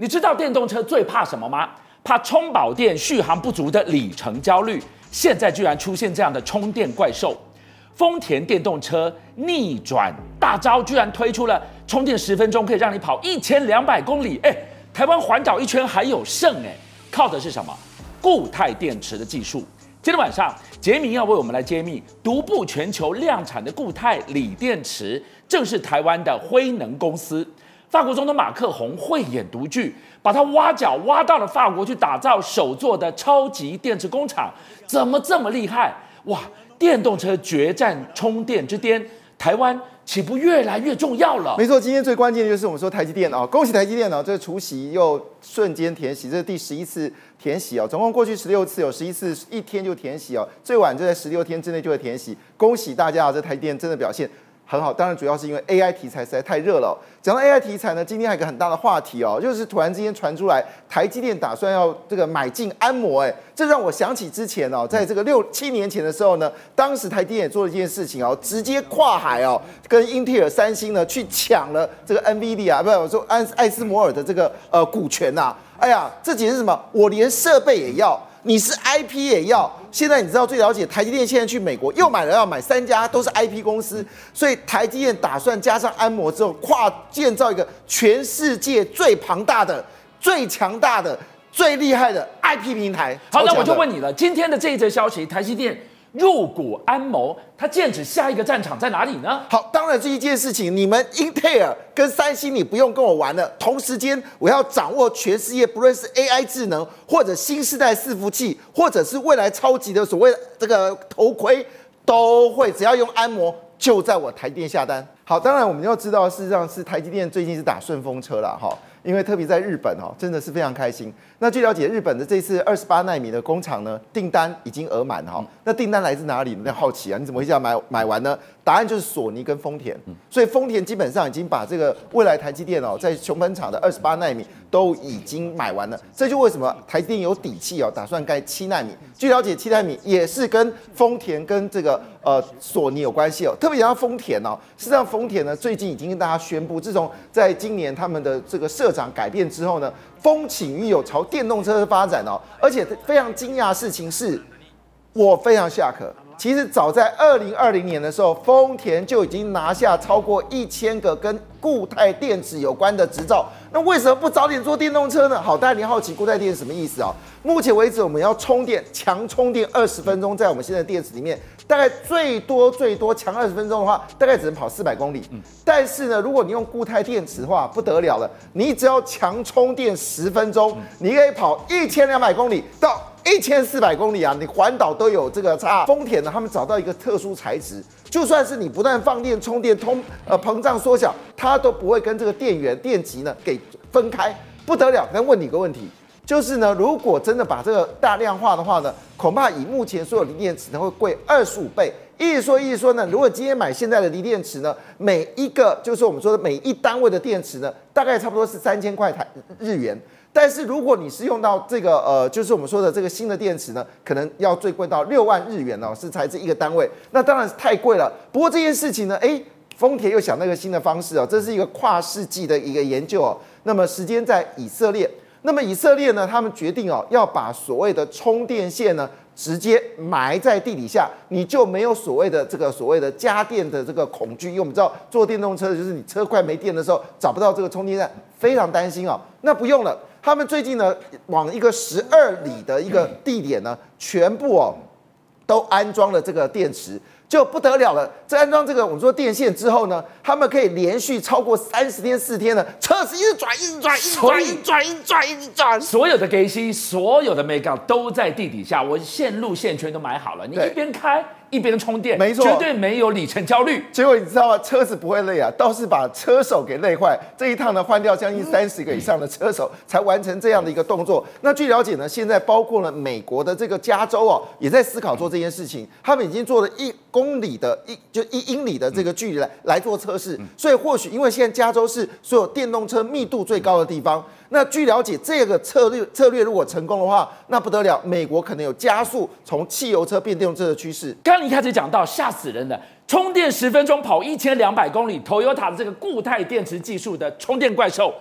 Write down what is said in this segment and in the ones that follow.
你知道电动车最怕什么吗？怕充饱电续航不足的里程焦虑。现在居然出现这样的充电怪兽，丰田电动车逆转大招，居然推出了充电十分钟可以让你跑一千两百公里。哎，台湾环岛一圈还有剩哎，靠的是什么？固态电池的技术。今天晚上，杰明要为我们来揭秘独步全球量产的固态锂电池，正是台湾的辉能公司。法国总统马克宏慧眼独具，把他挖角挖到了法国去打造首座的超级电池工厂，怎么这么厉害？哇！电动车决战充电之巅，台湾岂不越来越重要了？没错，今天最关键的就是我们说台积电啊，恭喜台积电啊，这个除夕又瞬间填息，这是第十一次填息哦，总共过去十六次有十一次一天就填息哦，最晚就在十六天之内就会填息，恭喜大家啊，这台积电真的表现。很好，当然主要是因为 AI 题材实在太热了。讲到 AI 题材呢，今天还有一个很大的话题哦，就是突然之间传出来台积电打算要这个买进安摩，哎，这让我想起之前哦，在这个六七年前的时候呢，当时台积电也做了一件事情哦，直接跨海哦，跟英特尔、三星呢去抢了这个 NVIDIA 啊，不是我说安艾斯摩尔的这个呃股权呐，哎呀，这简直是什么？我连设备也要。你是 IP 也要，现在你知道最了解台积电现在去美国又买了要买三家都是 IP 公司，所以台积电打算加上安摩之后，跨建造一个全世界最庞大的、最强大的、最厉害的 IP 平台。好，那我就问你了，今天的这一则消息，台积电。入股安谋，他剑指下一个战场在哪里呢？好，当然这一件事情，你们英特尔跟三星，你不用跟我玩了。同时间，我要掌握全世界，不论是 AI 智能，或者新世代伺服器，或者是未来超级的所谓这个头盔，都会只要用安谋，就在我台电下单。好，当然我们要知道，事实上是台积电最近是打顺风车了哈。因为特别在日本哦，真的是非常开心。那据了解，日本的这次二十八纳米的工厂呢，订单已经额满哈。那订单来自哪里？你好奇啊？你怎么会这样买买完呢？答案就是索尼跟丰田。所以丰田基本上已经把这个未来台积电哦，在熊本厂的二十八纳米都已经买完了。这就为什么台积电有底气哦，打算盖七纳米。据了解，七纳米也是跟丰田跟这个呃索尼有关系哦。特别讲到丰田哦，实际上丰田呢最近已经跟大家宣布，自从在今年他们的这个长改变之后呢，风起云涌朝电动车的发展哦，而且非常惊讶的事情是，我非常下课。其实早在二零二零年的时候，丰田就已经拿下超过一千个跟固态电池有关的执照。那为什么不早点做电动车呢？好，大家你好奇固态电池什么意思啊？目前为止，我们要充电强充电二十分钟，在我们现在的电池里面，大概最多最多强二十分钟的话，大概只能跑四百公里。但是呢，如果你用固态电池的话，不得了了，你只要强充电十分钟，你可以跑一千两百公里到。一千四百公里啊，你环岛都有这个差。丰田呢，他们找到一个特殊材质，就算是你不断放电、充电、通呃膨胀缩小，它都不会跟这个电源电极呢给分开，不得了。那问你一个问题，就是呢，如果真的把这个大量化的话呢，恐怕以目前所有锂电池呢会贵二十五倍。意思说，意思说呢，如果今天买现在的锂电池呢，每一个就是我们说的每一单位的电池呢，大概差不多是三千块台日元。但是如果你是用到这个呃，就是我们说的这个新的电池呢，可能要最贵到六万日元哦，是才这一个单位，那当然是太贵了。不过这件事情呢，诶，丰田又想那个新的方式哦，这是一个跨世纪的一个研究哦。那么时间在以色列，那么以色列呢，他们决定哦，要把所谓的充电线呢，直接埋在地底下，你就没有所谓的这个所谓的家电的这个恐惧，因为我们知道坐电动车就是你车快没电的时候找不到这个充电站，非常担心哦。那不用了。他们最近呢，往一个十二里的一个地点呢，全部哦，都安装了这个电池。就不得了了，在安装这个我们说电线之后呢，他们可以连续超过三十天四天的车子一直转，一直转，一直转，一直转，一直转，一直转。所有的 GAC，所有的 Mega 都在地底下，我线路线圈都买好了，你一边开。一边充电，没错，绝对没有里程焦虑。结果你知道吗？车子不会累啊，倒是把车手给累坏。这一趟呢，换掉将近三十个以上的车手，才完成这样的一个动作。那据了解呢，现在包括了美国的这个加州哦，也在思考做这件事情。他们已经做了一公里的一就一英里的这个距离来来做测试。所以或许因为现在加州是所有电动车密度最高的地方。那据了解，这个策略策略如果成功的话，那不得了，美国可能有加速从汽油车变电动车的趋势。刚一开始讲到吓死人的，充电十分钟跑一千两百公里，Toyota 的这个固态电池技术的充电怪兽，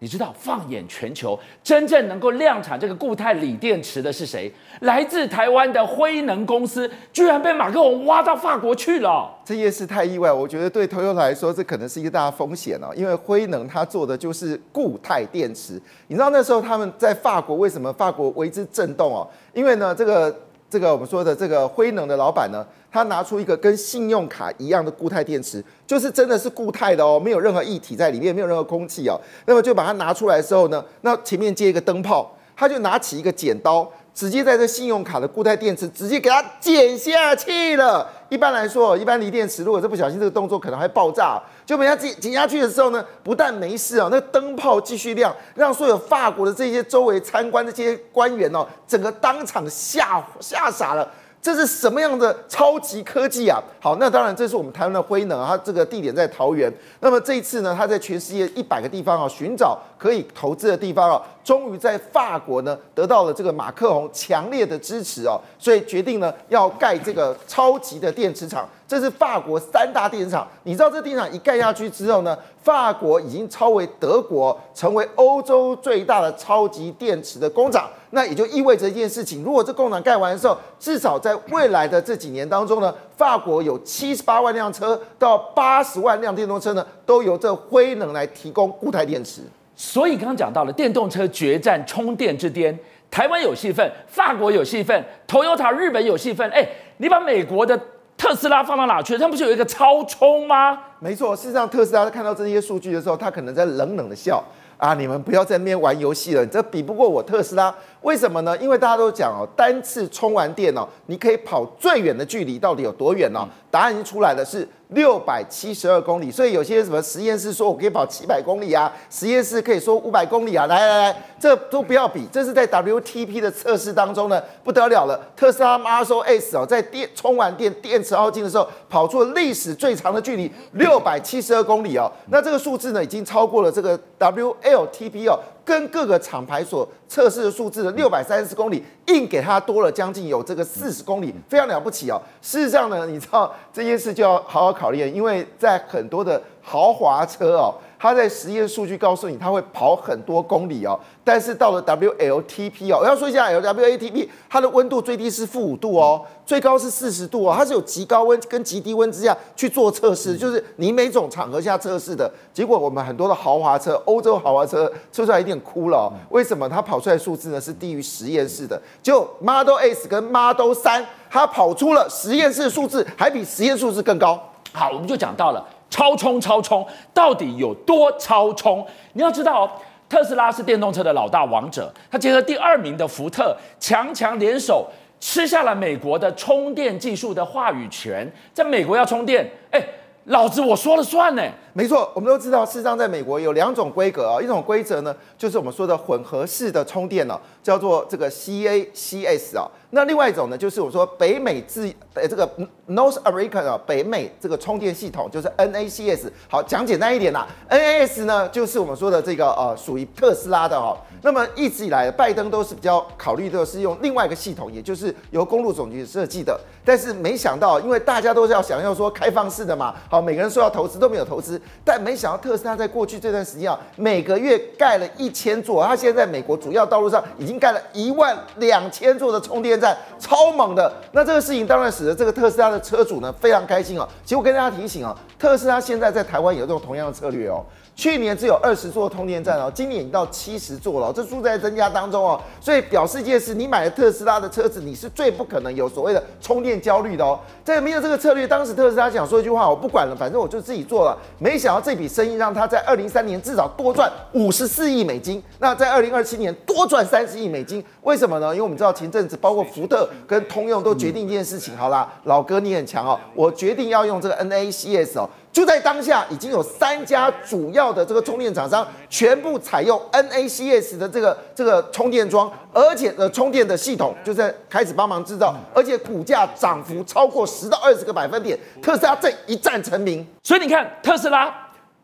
你知道，放眼全球，真正能够量产这个固态锂电池的是谁？来自台湾的辉能公司，居然被马克宏挖到法国去了。这件事太意外，我觉得对 Toyota 来说，这可能是一个大风险哦。因为辉能它做的就是固态电池。你知道那时候他们在法国为什么法国为之震动哦？因为呢，这个这个我们说的这个辉能的老板呢。他拿出一个跟信用卡一样的固态电池，就是真的是固态的哦，没有任何液体在里面，没有任何空气哦。那么就把它拿出来的时候呢，那前面接一个灯泡，他就拿起一个剪刀，直接在这信用卡的固态电池直接给它剪下去了。一般来说，一般锂电池如果是不小心这个动作可能会爆炸，就被它剪剪下去的时候呢，不但没事哦，那灯泡继续亮，让所有法国的这些周围参观的这些官员哦，整个当场吓吓傻了。这是什么样的超级科技啊？好，那当然这是我们台湾的辉能，它这个地点在桃园。那么这一次呢，它在全世界一百个地方啊，寻找可以投资的地方啊，终于在法国呢得到了这个马克宏强烈的支持哦，所以决定呢要盖这个超级的电池厂。这是法国三大电池厂，你知道这电池厂一盖下去之后呢，法国已经超为德国，成为欧洲最大的超级电池的工厂。那也就意味着一件事情，如果这工厂盖完的时候，至少在未来的这几年当中呢，法国有七十八万辆车到八十万辆电动车呢，都由这辉能来提供固态电池。所以刚刚讲到了电动车决战充电之巅，台湾有戏份，法国有戏份，Toyota 日本有戏份。哎，你把美国的。特斯拉放到哪去了？他不是有一个超充吗？没错，事实上，特斯拉看到这些数据的时候，他可能在冷冷的笑啊！你们不要在那边玩游戏了，这比不过我特斯拉。为什么呢？因为大家都讲哦，单次充完电哦，你可以跑最远的距离到底有多远呢？答案已经出来了，是六百七十二公里。所以有些什么实验室说我可以跑七百公里啊，实验室可以说五百公里啊，来来来，这都不要比，这是在 WTP 的测试当中呢，不得了了。特斯拉 Model S 哦，在电充完电，电池耗尽的时候，跑出了历史最长的距离六百七十二公里哦。那这个数字呢，已经超过了这个 WLTP 哦。跟各个厂牌所测试的数字的六百三十公里，硬给它多了将近有这个四十公里，非常了不起哦。事实上呢，你知道这件事就要好好考虑，因为在很多的豪华车哦。它在实验数据告诉你，它会跑很多公里哦，但是到了 WLTP 哦，我要说一下 LWATP，它的温度最低是负五度哦，最高是四十度哦，它是有极高温跟极低温之下去做测试，就是你每种场合下测试的结果。我们很多的豪华车，欧洲豪华车测出来有点哭了哦，为什么它跑出来数字呢？是低于实验室的，就 Model S 跟 Model 三它跑出了实验室数字，还比实验数字更高。好，我们就讲到了。超充，超充到底有多超充？你要知道，特斯拉是电动车的老大王者，它结合第二名的福特，强强联手，吃下了美国的充电技术的话语权。在美国要充电，哎，老子我说了算呢。没错，我们都知道，事实上在美国有两种规格啊，一种规则呢，就是我们说的混合式的充电呢，叫做这个 CACS 啊。那另外一种呢，就是我说北美自呃这个 North American 啊，北美这个充电系统就是 NACS。好，讲简单一点啦，NAS 呢就是我们说的这个呃属于特斯拉的哦。那么一直以来，拜登都是比较考虑的是用另外一个系统，也就是由公路总局设计的。但是没想到，因为大家都是要想要说开放式的嘛，好，每个人说要投资都没有投资。但没想到特斯拉在过去这段时间啊，每个月盖了一千座，他现在在美国主要道路上已经盖了一万两千座的充电站，超猛的。那这个事情当然使得这个特斯拉的车主呢非常开心哦。其实我跟大家提醒啊，特斯拉现在在台湾有这种同样的策略哦。去年只有二十座充电站哦，今年已经到七十座了，这数字在增加当中哦，所以表示一件事，你买了特斯拉的车子，你是最不可能有所谓的充电焦虑的哦。在没有这个策略，当时特斯拉想说一句话，我不管了，反正我就自己做了。没想到这笔生意让他在二零三年至少多赚五十四亿美金，那在二零二七年多赚三十亿美金，为什么呢？因为我们知道前阵子包括福特跟通用都决定一件事情，好啦，老哥你很强哦，我决定要用这个 NACS 哦。就在当下，已经有三家主要的这个充电厂商全部采用 NACS 的这个这个充电桩，而且呃充电的系统就在开始帮忙制造，而且股价涨幅超过十到二十个百分点，特斯拉这一战成名。所以你看，特斯拉、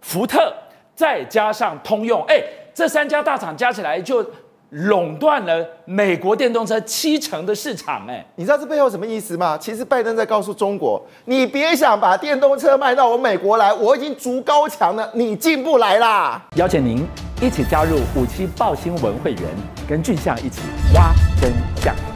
福特再加上通用，哎，这三家大厂加起来就垄断了美国电动车七成的市场。哎，你知道这背后什么意思吗？其实拜登在告诉中国，你别想把电动车卖到我美国来，我已经足高墙了，你进不来啦。邀请您一起加入五七报新闻会员，跟俊相一起挖真相。